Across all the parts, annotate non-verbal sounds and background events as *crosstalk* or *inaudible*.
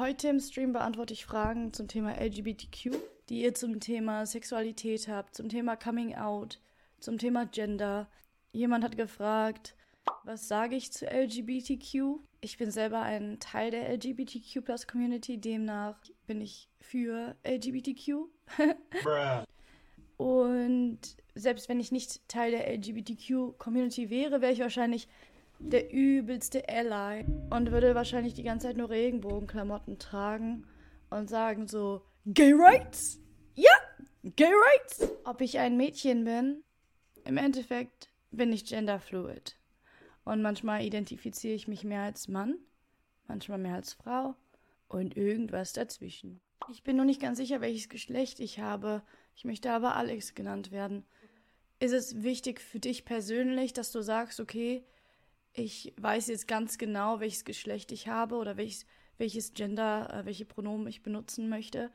Heute im Stream beantworte ich Fragen zum Thema LGBTQ, die ihr zum Thema Sexualität habt, zum Thema Coming Out, zum Thema Gender. Jemand hat gefragt, was sage ich zu LGBTQ? Ich bin selber ein Teil der LGBTQ Community, demnach bin ich für LGBTQ. *laughs* Und selbst wenn ich nicht Teil der LGBTQ Community wäre, wäre ich wahrscheinlich der übelste Ally und würde wahrscheinlich die ganze Zeit nur Regenbogenklamotten tragen und sagen so, Gay Rights? Ja, Gay Rights! Ob ich ein Mädchen bin? Im Endeffekt bin ich genderfluid. Und manchmal identifiziere ich mich mehr als Mann, manchmal mehr als Frau und irgendwas dazwischen. Ich bin nur nicht ganz sicher, welches Geschlecht ich habe. Ich möchte aber Alex genannt werden. Ist es wichtig für dich persönlich, dass du sagst, okay, ich weiß jetzt ganz genau, welches Geschlecht ich habe oder welches, welches Gender, äh, welche Pronomen ich benutzen möchte.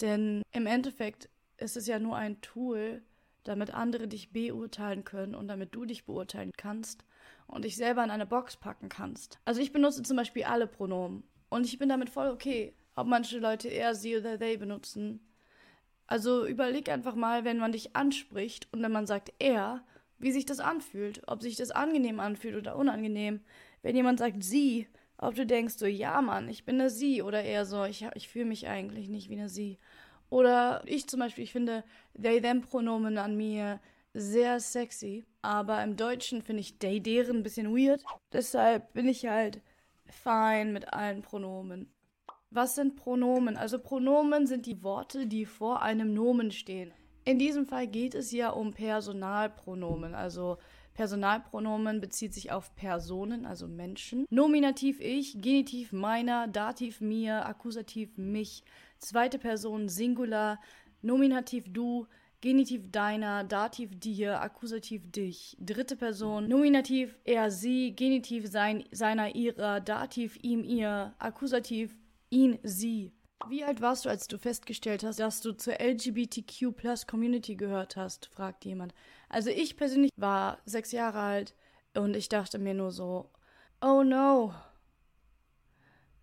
Denn im Endeffekt ist es ja nur ein Tool, damit andere dich beurteilen können und damit du dich beurteilen kannst und dich selber in eine Box packen kannst. Also ich benutze zum Beispiel alle Pronomen und ich bin damit voll okay, ob manche Leute eher sie oder they benutzen. Also überleg einfach mal, wenn man dich anspricht und wenn man sagt er, wie sich das anfühlt, ob sich das angenehm anfühlt oder unangenehm. Wenn jemand sagt sie, ob du denkst so, ja Mann, ich bin eine sie oder eher so, ich, ich fühle mich eigentlich nicht wie eine sie. Oder ich zum Beispiel, ich finde they-them-Pronomen an mir sehr sexy, aber im Deutschen finde ich they, deren ein bisschen weird. Deshalb bin ich halt fein mit allen Pronomen. Was sind Pronomen? Also Pronomen sind die Worte, die vor einem Nomen stehen. In diesem Fall geht es ja um Personalpronomen. Also Personalpronomen bezieht sich auf Personen, also Menschen. Nominativ ich, Genitiv meiner, Dativ mir, Akkusativ mich, zweite Person Singular, Nominativ du, Genitiv deiner, Dativ dir, Akkusativ dich, dritte Person, Nominativ er, sie, Genitiv sein, seiner, ihrer, Dativ ihm, ihr, Akkusativ ihn, sie. Wie alt warst du, als du festgestellt hast, dass du zur LGBTQ Community gehört hast? fragt jemand. Also ich persönlich war sechs Jahre alt und ich dachte mir nur so, oh no.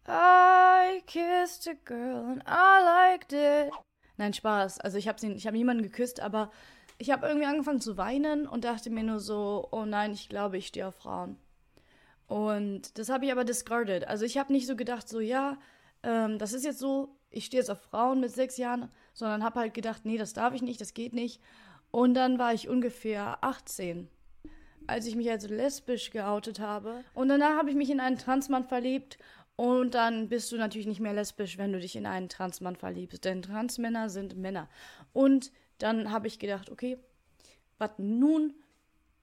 I kissed a girl and I liked it. Nein, Spaß. Also ich habe hab niemanden geküsst, aber ich habe irgendwie angefangen zu weinen und dachte mir nur so, oh nein, ich glaube, ich stehe auf Frauen. Und das habe ich aber discarded. Also ich habe nicht so gedacht, so ja, ähm, das ist jetzt so, ich stehe jetzt auf Frauen mit sechs Jahren, sondern habe halt gedacht, nee, das darf ich nicht, das geht nicht. Und dann war ich ungefähr 18, als ich mich als lesbisch geoutet habe. Und danach habe ich mich in einen Transmann verliebt. Und dann bist du natürlich nicht mehr lesbisch, wenn du dich in einen Transmann verliebst. Denn Transmänner sind Männer. Und dann habe ich gedacht, okay, was nun?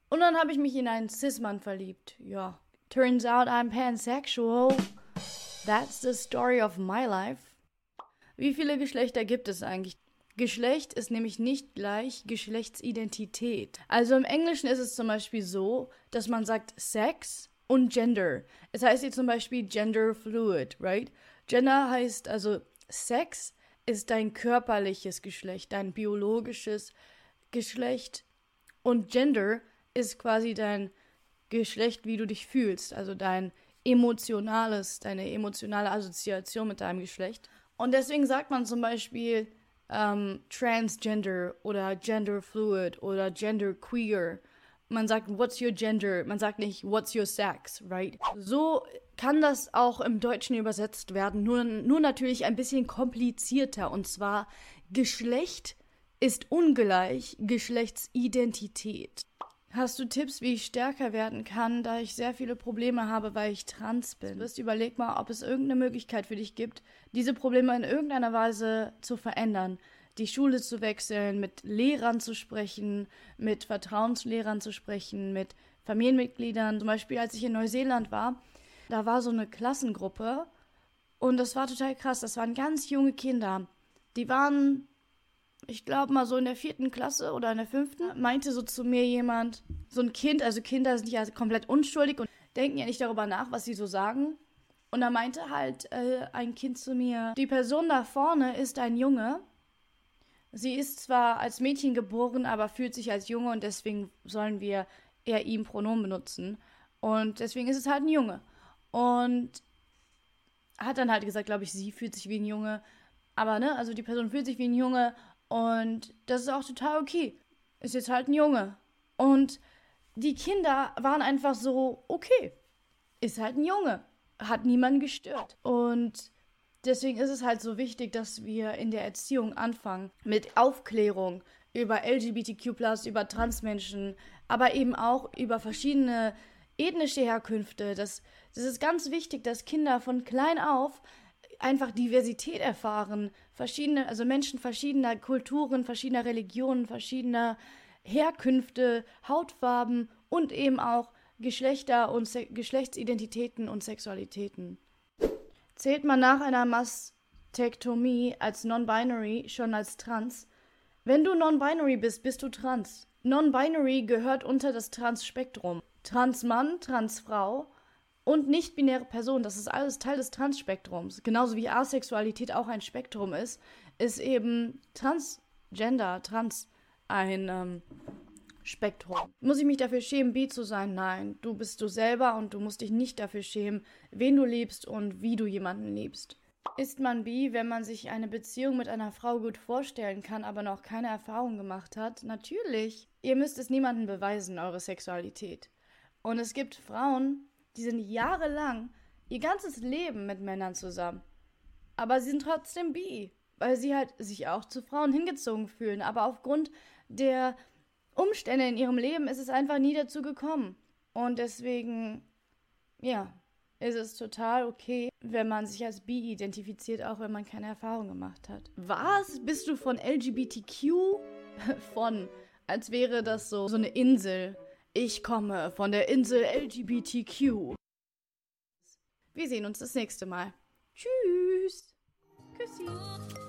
Und dann habe ich mich in einen Cis-Mann verliebt. Ja. Turns out I'm pansexual. That's the story of my life. Wie viele Geschlechter gibt es eigentlich? Geschlecht ist nämlich nicht gleich Geschlechtsidentität. Also im Englischen ist es zum Beispiel so, dass man sagt Sex und Gender. Es heißt hier zum Beispiel Gender Fluid, right? Gender heißt also Sex ist dein körperliches Geschlecht, dein biologisches Geschlecht. Und Gender ist quasi dein Geschlecht, wie du dich fühlst, also dein emotionales, deine emotionale Assoziation mit deinem Geschlecht. Und deswegen sagt man zum Beispiel ähm, Transgender oder Gender Fluid oder Gender Queer. Man sagt, what's your gender? Man sagt nicht, what's your sex, right? So kann das auch im Deutschen übersetzt werden, nur, nur natürlich ein bisschen komplizierter. Und zwar, Geschlecht ist ungleich Geschlechtsidentität. Hast du Tipps, wie ich stärker werden kann, da ich sehr viele Probleme habe, weil ich trans bin? Wirst überleg mal, ob es irgendeine Möglichkeit für dich gibt, diese Probleme in irgendeiner Weise zu verändern. Die Schule zu wechseln, mit Lehrern zu sprechen, mit Vertrauenslehrern zu sprechen, mit Familienmitgliedern. Zum Beispiel, als ich in Neuseeland war, da war so eine Klassengruppe und das war total krass. Das waren ganz junge Kinder. Die waren ich glaube mal so in der vierten Klasse oder in der fünften, meinte so zu mir jemand, so ein Kind, also Kinder sind ja komplett unschuldig und denken ja nicht darüber nach, was sie so sagen. Und da meinte halt äh, ein Kind zu mir, die Person da vorne ist ein Junge. Sie ist zwar als Mädchen geboren, aber fühlt sich als Junge und deswegen sollen wir eher ihm Pronomen benutzen. Und deswegen ist es halt ein Junge. Und hat dann halt gesagt, glaube ich, sie fühlt sich wie ein Junge. Aber, ne, also die Person fühlt sich wie ein Junge und das ist auch total okay. Ist jetzt halt ein Junge. Und die Kinder waren einfach so, okay, ist halt ein Junge. Hat niemanden gestört. Und deswegen ist es halt so wichtig, dass wir in der Erziehung anfangen mit Aufklärung über LGBTQ, über Transmenschen, aber eben auch über verschiedene ethnische Herkünfte. Das, das ist ganz wichtig, dass Kinder von klein auf einfach Diversität erfahren. Verschiedene, also Menschen verschiedener Kulturen, verschiedener Religionen, verschiedener Herkünfte, Hautfarben und eben auch Geschlechter und Se Geschlechtsidentitäten und Sexualitäten. Zählt man nach einer Mastektomie als non-binary schon als trans? Wenn du non-binary bist, bist du trans. Non-binary gehört unter das Trans-Spektrum. Trans-Mann, Trans-Frau und nicht-binäre Person, das ist alles Teil des Trans-Spektrums. Genauso wie Asexualität auch ein Spektrum ist, ist eben Transgender, Trans ein ähm, Spektrum. Muss ich mich dafür schämen, bi zu sein? Nein, du bist du selber und du musst dich nicht dafür schämen, wen du liebst und wie du jemanden liebst. Ist man bi, wenn man sich eine Beziehung mit einer Frau gut vorstellen kann, aber noch keine Erfahrung gemacht hat? Natürlich. Ihr müsst es niemandem beweisen, eure Sexualität. Und es gibt Frauen, die sind jahrelang ihr ganzes Leben mit Männern zusammen. Aber sie sind trotzdem bi, weil sie halt sich auch zu Frauen hingezogen fühlen. Aber aufgrund der Umstände in ihrem Leben ist es einfach nie dazu gekommen. Und deswegen, ja, ist es total okay, wenn man sich als bi identifiziert, auch wenn man keine Erfahrung gemacht hat. Was? Bist du von LGBTQ? *laughs* von, als wäre das so, so eine Insel. Ich komme von der Insel LGBTQ. Wir sehen uns das nächste Mal. Tschüss. Küssi.